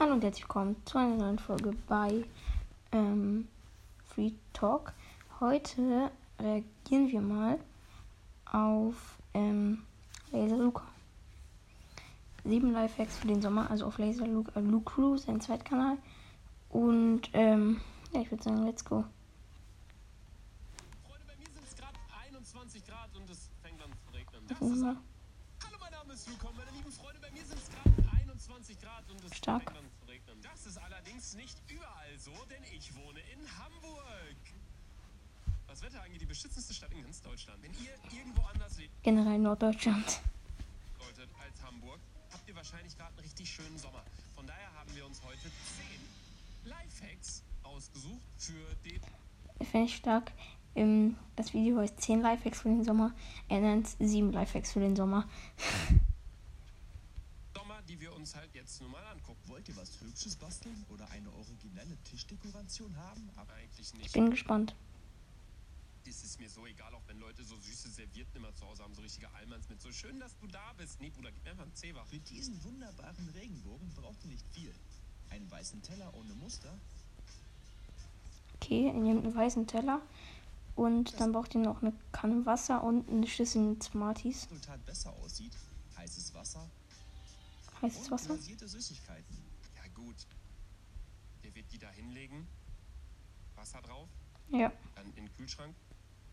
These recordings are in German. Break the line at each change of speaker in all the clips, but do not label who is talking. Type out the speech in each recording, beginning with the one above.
Hallo und herzlich willkommen zu einer neuen Folge bei ähm, Free Talk. Heute reagieren wir mal auf ähm, Laser Luca. Sieben Lifehacks für den Sommer, also auf Laser Luca, äh, Luke Crew, sein Zweitkanal. Und ähm, ja, ich würde sagen, let's go.
Freunde, bei mir sind es gerade 21 Grad und es fängt an zu regnen. Das ist. Hallo, mein Name ist Luca, meine lieben Freunde, bei mir sind es gerade 21 Grad und es
Stark.
Das ist allerdings nicht überall so, denn ich wohne in Hamburg. Was Wetter angeht, die beschützendste Stadt in ganz Deutschland. Wenn ihr irgendwo anders lebt,
Generell Norddeutschland.
solltet als Hamburg, habt ihr wahrscheinlich gerade einen richtig schönen Sommer. Von daher haben wir uns heute 10 Lifehacks ausgesucht für den
Finde ich stark. Ähm, das Video heißt 10 Lifehacks für den Sommer. Er nennt 7 Lifehacks für den Sommer.
Die wir uns halt jetzt nun mal angucken.
Wollt ihr was Hübsches basteln oder eine originelle Tischdekoration haben?
Aber eigentlich
Ich
nicht.
bin gespannt.
Es ist mir so egal, auch wenn Leute so süße Servietten immer zu Hause haben, so richtige Almans mit so schön, dass du da bist. Nee, Bruder, gib mir einfach einen Zebra.
Für diesen wunderbaren Regenbogen braucht ihr nicht viel. Einen weißen Teller ohne Muster,
Okay, ihr nehmt einen weißen Teller. Und dann braucht ihr noch eine Kanne Wasser und eine Schüssel mit Smarties.
Resultat besser aussieht, heißes Wasser
Heißes Wasser.
Ja, gut. Der wird die da hinlegen, Wasser drauf,
Ja.
dann in den Kühlschrank,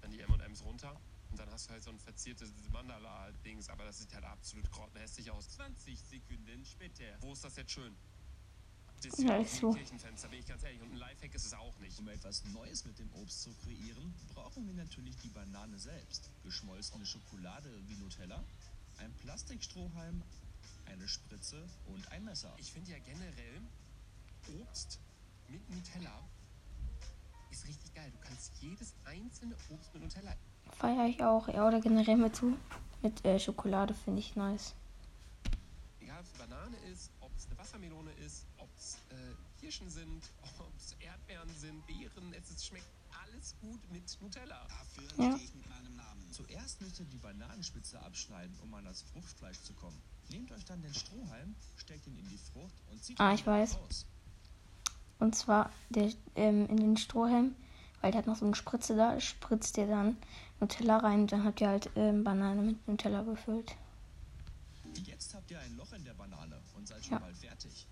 dann die M&M's runter. Und dann hast du halt so ein verziertes Mandala-Dings, aber das sieht halt absolut grottenhässlich aus. 20 Sekunden später. Wo ist das jetzt schön? Das ist
Ja, ist so.
ein Kirchenfenster, bin ich ganz ehrlich. Und ein Lifehack ist es auch nicht.
Um etwas Neues mit dem Obst zu kreieren, brauchen wir natürlich die Banane selbst. Geschmolzene Schokolade wie Nutella, ein Plastikstrohhalm, eine Spritze und ein Messer.
Ich finde ja generell Obst mit Nutella ist richtig geil. Du kannst jedes einzelne Obst mit Nutella.
Feiere ich auch. Ja, oder generell mit so. Mit äh, Schokolade finde ich nice.
Egal ob es Banane ist, ob es eine Wassermelone ist, ob es äh, Kirschen sind, ob es Erdbeeren sind, Beeren. Es ist, schmeckt alles gut mit Nutella.
Dafür
Ja.
stehe ich mit meinem Namen. Zuerst müsst ihr die Bananenspitze abschneiden, um an das Fruchtfleisch zu kommen. Nehmt euch dann den Strohhalm, steckt ihn in die Frucht und zieht
Ah,
ihn
ich weiß.
raus.
Und zwar der, ähm, in den Strohhalm, weil der hat noch so eine Spritze da, spritzt ihr dann Nutella rein. Dann habt ihr halt ähm, Banane mit Nutella gefüllt.
Jetzt habt ihr ein Loch in der Banane und seid schon
Ja.
bald fertig.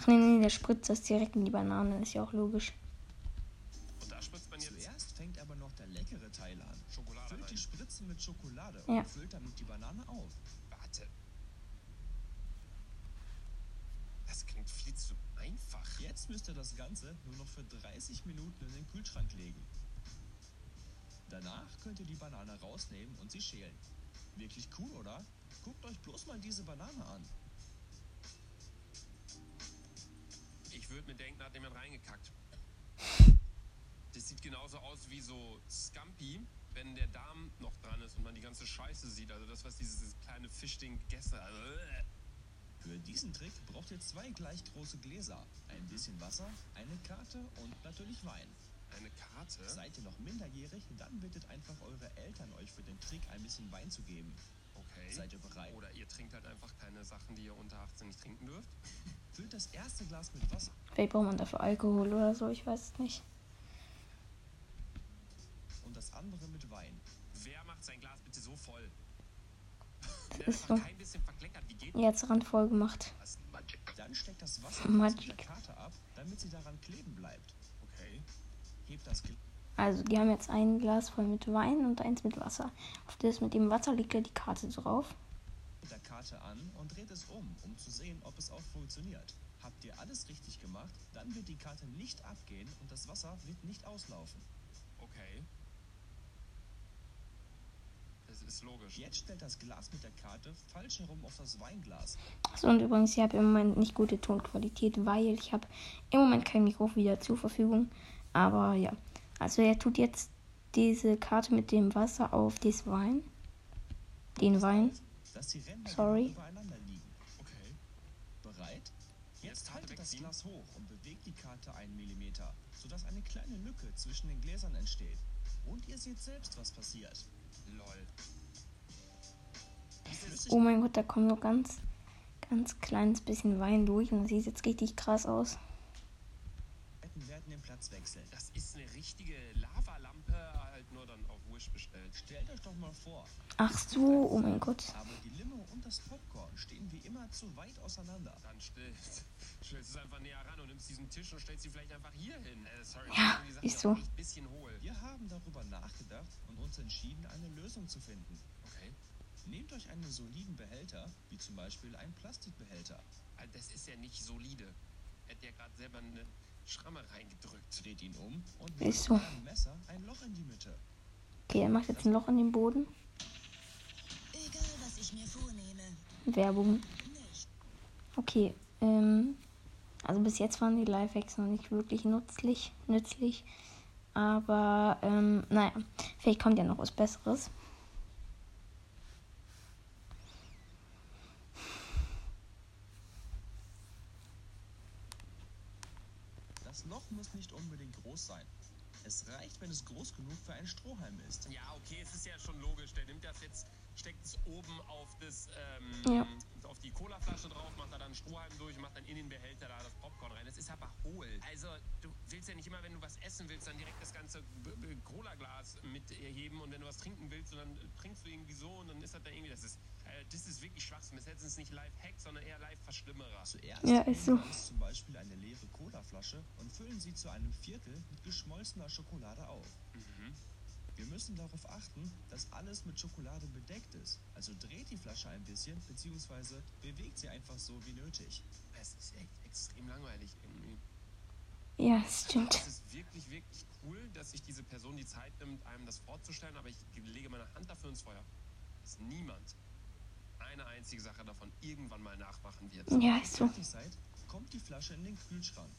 Ach nee, nee, der spritzt das direkt in die Banane. Ist ja auch logisch.
Und da spritzt man jetzt
Zuerst fängt aber noch der leckere Teil an.
Schokolade
Füllt die
rein.
Spritze mit Schokolade
Ja.
und füllt damit die Banane auf.
Warte. Das klingt viel zu einfach.
Jetzt müsst ihr das Ganze nur noch für 30 Minuten in den Kühlschrank legen. Danach könnt ihr die Banane rausnehmen und sie schälen. Wirklich cool, oder? Guckt euch bloß mal diese Banane an.
Ich würde mir denken, da hat jemand reingekackt. Das sieht genauso aus wie so Scampi, wenn der Darm noch dran ist und man die ganze Scheiße sieht. Also das, was dieses kleine Fischding gegessen hat. Also.
Für diesen Trick braucht ihr zwei gleich große Gläser, ein bisschen Wasser, eine Karte und natürlich Wein.
Eine Karte?
Seid ihr noch minderjährig, dann bittet einfach eure Eltern euch für den Trick ein bisschen Wein zu geben.
Okay.
Seid ihr bereit?
Oder ihr trinkt halt einfach keine Sachen, die ihr unter 18 nicht trinken dürft.
Füllt das erste Glas mit Wasser
Vielleicht braucht man dafür Alkohol oder so, ich weiß es nicht.
und das andere mit Wein.
Wer macht sein Glas bitte so voll?
Das ist so.
kein bisschen
Jetzt randvoll gemacht.
das? Magic.
Dann steckt das Wasser
Magic.
der Karte ab, damit sie daran kleben bleibt.
Okay.
Hebt das
Also, die haben jetzt ein Glas voll mit Wein und eins mit Wasser. Auf das mit dem Wasser liegt ja die Karte drauf.
mit der Karte an und dreht es um, um zu sehen, ob es auch funktioniert. Habt ihr alles richtig gemacht, dann wird die Karte nicht abgehen und das Wasser wird nicht auslaufen.
Okay. Das ist logisch.
Jetzt stellt das Glas mit der Karte falsch herum auf das Weinglas.
So, und übrigens, ich habe im Moment nicht gute Tonqualität, weil ich habe im Moment kein Mikro wieder zur Verfügung. Aber ja, also er tut jetzt diese Karte mit dem Wasser auf das Wein. Den Wein.
Dass die Ränder
Sorry.
übereinander liegen.
Okay.
Bereit?
Jetzt
haltet das. Glas hoch und bewegt die Karte einen Millimeter, sodass eine kleine Lücke zwischen den Gläsern entsteht. Und ihr seht selbst, was passiert.
Oh mein Gott, da kommen so ganz, ganz kleines bisschen Wein durch und das sieht jetzt richtig krass aus.
werden den Platz wechseln.
Das ist eine richtige Lavalampe, halt nur dann auf Wish bestellt.
Stellt euch doch mal vor,
Ach so, oh mein Gott.
aber die und das Popcorn stehen wie immer zu weit auseinander.
Dann stellst, stellst du es einfach näher ran und nimmst diesen Tisch und stellst sie vielleicht einfach hier hin. Äh, sorry,
Ja, ist so.
ein.
Wir haben darüber nachgedacht und uns entschieden, eine Lösung zu finden.
Okay.
Nehmt euch einen soliden Behälter, wie zum Beispiel einen Plastikbehälter.
Also das ist ja nicht solide. Er hat ja gerade selber eine Schramme reingedrückt.
Dreht ihn um und bohrt
so.
mit einem Messer ein Loch in die Mitte.
Okay, er macht jetzt ein Loch in den Boden. Werbung. Okay, ähm, also bis jetzt waren die Lifehacks noch nicht wirklich nützlich, nützlich. Aber, ähm, naja, vielleicht kommt ja noch was Besseres.
Das Loch muss nicht unbedingt groß sein. Es reicht, wenn es einen Strohhalm ist.
Ja, okay, es ist ja schon logisch. Der nimmt das jetzt, steckt es oben auf das, ähm,
Ja.
auf die Colaflasche drauf, macht da dann einen Strohhalm durch und macht dann in den Behälter da das Popcorn rein. Es ist aber hohl. Also, du willst ja nicht immer, wenn du was essen willst, dann direkt das ganze Cola-Glas mitheben und wenn du was trinken willst, dann trinkst du irgendwie so und dann ist das da irgendwie, das ist, das ist wirklich Schwachsinn. Das ist jetzt nicht Live-Hack, sondern eher Live-Verschlimmerer.
Zuerst
Ja,
nehmen
ist so.
wir uns zum Beispiel eine leere Colaflasche und füllen sie zu einem Viertel mit geschmolzener Schokolade auf.
Mhm.
Wir müssen darauf achten, dass alles mit Schokolade bedeckt ist. Also dreht die Flasche ein bisschen, beziehungsweise bewegt sie einfach so wie nötig.
Es ist echt extrem langweilig irgendwie.
Ja, das stimmt.
Es ist wirklich, wirklich cool, dass sich diese Person die Zeit nimmt, einem das vorzustellen, aber ich lege meine Hand dafür ins Feuer, dass niemand eine einzige Sache davon irgendwann mal nachmachen wird.
Ja, ist so.
Fertig seid, kommt die Flasche in den Kühlschrank.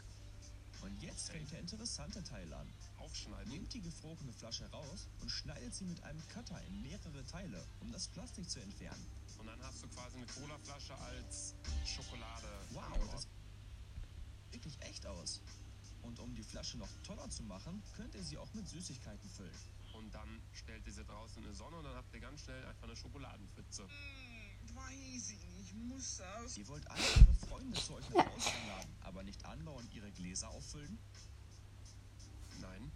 Und jetzt fängt der interessante Teil an.
Aufschneiden.
Nehmt die gefrorene Flasche raus und schneidet sie mit einem Cutter in mehrere Teile, um das Plastik zu entfernen.
Und dann hast du quasi eine Colaflasche als Schokolade.
Wow, das sieht wirklich echt aus. Und um die Flasche noch toller zu machen, könnt ihr sie auch mit Süßigkeiten füllen.
Und dann stellt ihr sie draußen in die Sonne und dann habt ihr ganz schnell einfach eine Schokoladenpfütze.
Weiß ich nicht, muss aus.
Ihr wollt alle eure Freunde zu euch nach Hause einladen, aber nicht andauernd ihre Gläser auffüllen?
Nein.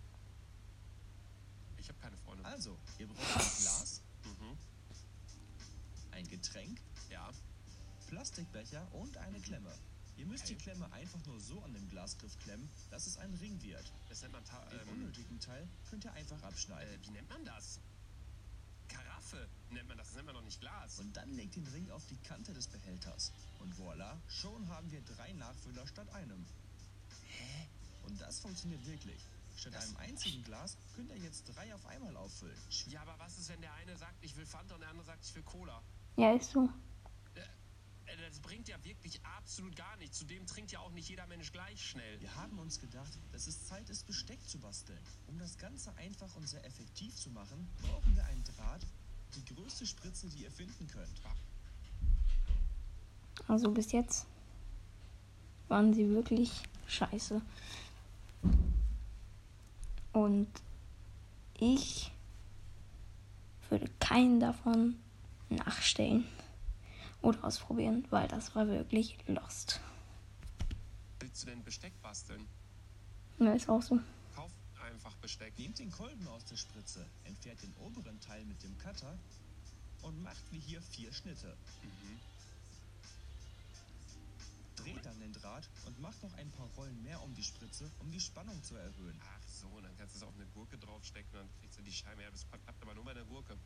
Ich habe keine Freunde.
Also, ihr braucht ein Glas,
Mhm.
ein Getränk,
Ja.
Plastikbecher und eine Klemme. Ihr müsst die
Okay.
Klemme einfach nur so an den Glasgriff klemmen, dass es ein Ring wird.
Das nennt man. Ta
Den
ähm,
unnötigen Teil könnt ihr einfach abschneiden.
äh, wie nennt man das? Karaffe nennt man das. Das nennt man doch nicht Glas.
Und dann legt den Ring auf die Kante des Behälters. Und voilà, schon haben wir drei Nachfüller statt einem.
Hä?
Und das funktioniert wirklich. Statt
Das-
einem einzigen Glas könnt ihr jetzt drei auf einmal auffüllen.
Ja, aber was ist, wenn der eine sagt, ich will Fanta und der andere sagt, ich will Cola?
Ja, ist so.
Äh, Das bringt ja wirklich absolut gar nichts. Zudem trinkt ja auch nicht jeder Mensch gleich schnell.
Wir haben uns gedacht, dass es Zeit ist, Besteck zu basteln. Um das Ganze einfach und sehr effektiv zu machen, brauchen wir einen Draht, die größte Spritze, die ihr finden könnt.
Also bis jetzt waren sie wirklich scheiße. Und ich würde keinen davon nachstellen oder ausprobieren, weil das war wirklich lost.
Willst du denn Besteck basteln?
Ja, ist auch so.
Kauf einfach Besteck.
Nehmt den Kolben aus der Spritze, entfernt den oberen Teil mit dem Cutter und macht wie hier vier Schnitte.
Mhm.
Dreht dann den Draht und macht noch ein paar Rollen mehr um die Spritze, um die Spannung zu erhöhen.
Ach so, und dann kannst du es auf eine Gurke draufstecken und dann kriegst du die Scheibe. Ja, das klappt aber nur bei einer Gurke.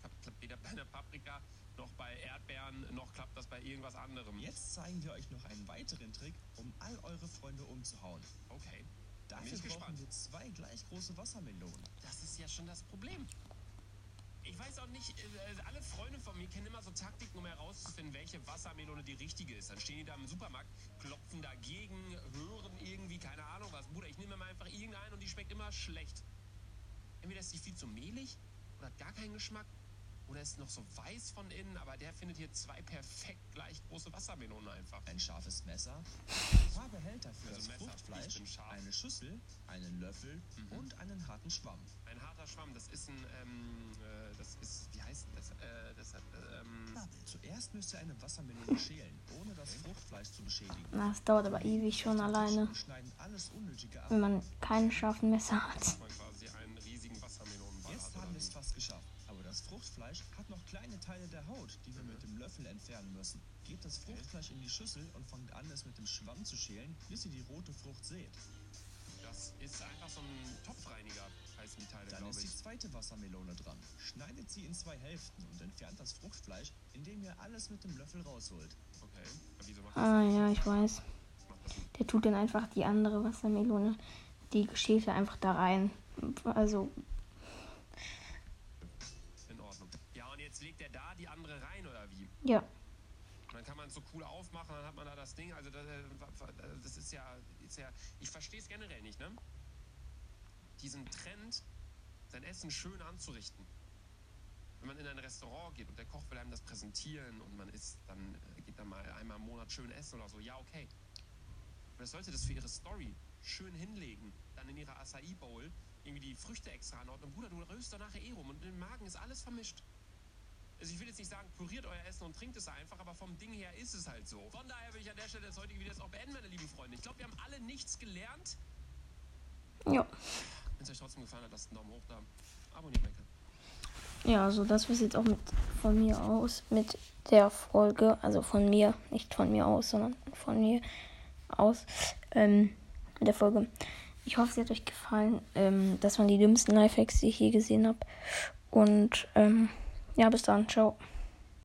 Klappt, klappt weder bei einer Paprika, noch bei Erdbeeren, noch klappt das bei irgendwas anderem.
Jetzt zeigen wir euch noch einen weiteren Trick, um all eure Freunde umzuhauen.
Okay. Bin
Dafür
ich
brauchen
gespannt.
wir zwei gleich große Wassermelonen.
Das ist ja schon das Problem. Ich weiß auch nicht, äh, alle Freunde von mir kennen immer so Taktiken, um herauszufinden, welche Wassermelone die richtige ist. Dann stehen die da im Supermarkt, klopfen dagegen, hören irgendwie, keine Ahnung was. Bruder, ich nehme mir einfach irgendeinen und die schmeckt immer schlecht. Entweder ist die viel zu mehlig oder hat gar keinen Geschmack Oder ist noch so weiß von innen, aber der findet hier zwei perfekt gleich große Wassermelonen einfach.
Ein scharfes Messer, ein paar Behälter für
Also
das
Messer,
Fruchtfleisch, eine Schüssel, einen Löffel
Mhm.
und einen harten Schwamm.
Ein harter Schwamm, das ist ein, ähm, äh, das ist, wie heißt denn das? Äh, das hat, ähm,
Zuerst müsst ihr eine Wassermelone schälen, ohne das Fruchtfleisch zu beschädigen.
Na, es dauert aber ewig schon alleine,
Und schneiden alles Unnötige ab.
wenn man keinen scharfen Messer hat.
dass man quasi einen riesigen Wassermelonenball
Jetzt
hat.
haben wir es fast geschafft. Das Fruchtfleisch hat noch kleine Teile der Haut, die wir mit dem Löffel entfernen müssen. Gebt das Fruchtfleisch in die Schüssel und fangt an, es mit dem Schwamm zu schälen, bis ihr die rote Frucht seht.
Das ist einfach so ein Topfreiniger, heißen die Teile,
Dann ist die zweite Wassermelone dran. Schneidet sie in zwei Hälften und entfernt das Fruchtfleisch, indem ihr alles mit dem Löffel rausholt.
Okay. Aber wieso macht das,
Ah ja, ich weiß. Der tut dann einfach die andere Wassermelone, die geschälte einfach da rein. Also,
ja. Dann kann man es so cool aufmachen, dann hat man da das Ding. Also das, äh, das ist ja, ist ja ich verstehe es generell nicht, ne? Diesen Trend, sein Essen schön anzurichten. Wenn man in ein Restaurant geht und der Koch will einem das präsentieren und man isst, dann äh, geht dann mal einmal im Monat schön essen oder so, ja, okay. Aber das sollte das für ihre Story schön hinlegen. Dann in ihrer Acai Bowl irgendwie die Früchte extra anordnen. Bruder, du röst nachher eh rum und im Magen ist alles vermischt. Also ich will jetzt nicht sagen, püriert euer Essen und trinkt es einfach, aber vom Ding her ist es halt so. Von daher will ich an der Stelle das heutige Video jetzt auch beenden, meine lieben Freunde. Ich glaube, wir haben alle nichts gelernt.
Ja.
Wenn es euch trotzdem gefallen hat, lasst einen Daumen hoch da. Abonniert Kanal.
Ja, also das war's jetzt auch mit von mir aus mit der Folge. Also von mir, nicht von mir aus, sondern von mir aus ähm, mit der Folge. Ich hoffe, sie hat euch gefallen. Ähm, das waren die dümmsten Lifehacks, die ich je gesehen habe. Und ähm, ja, bis dann. Ciao.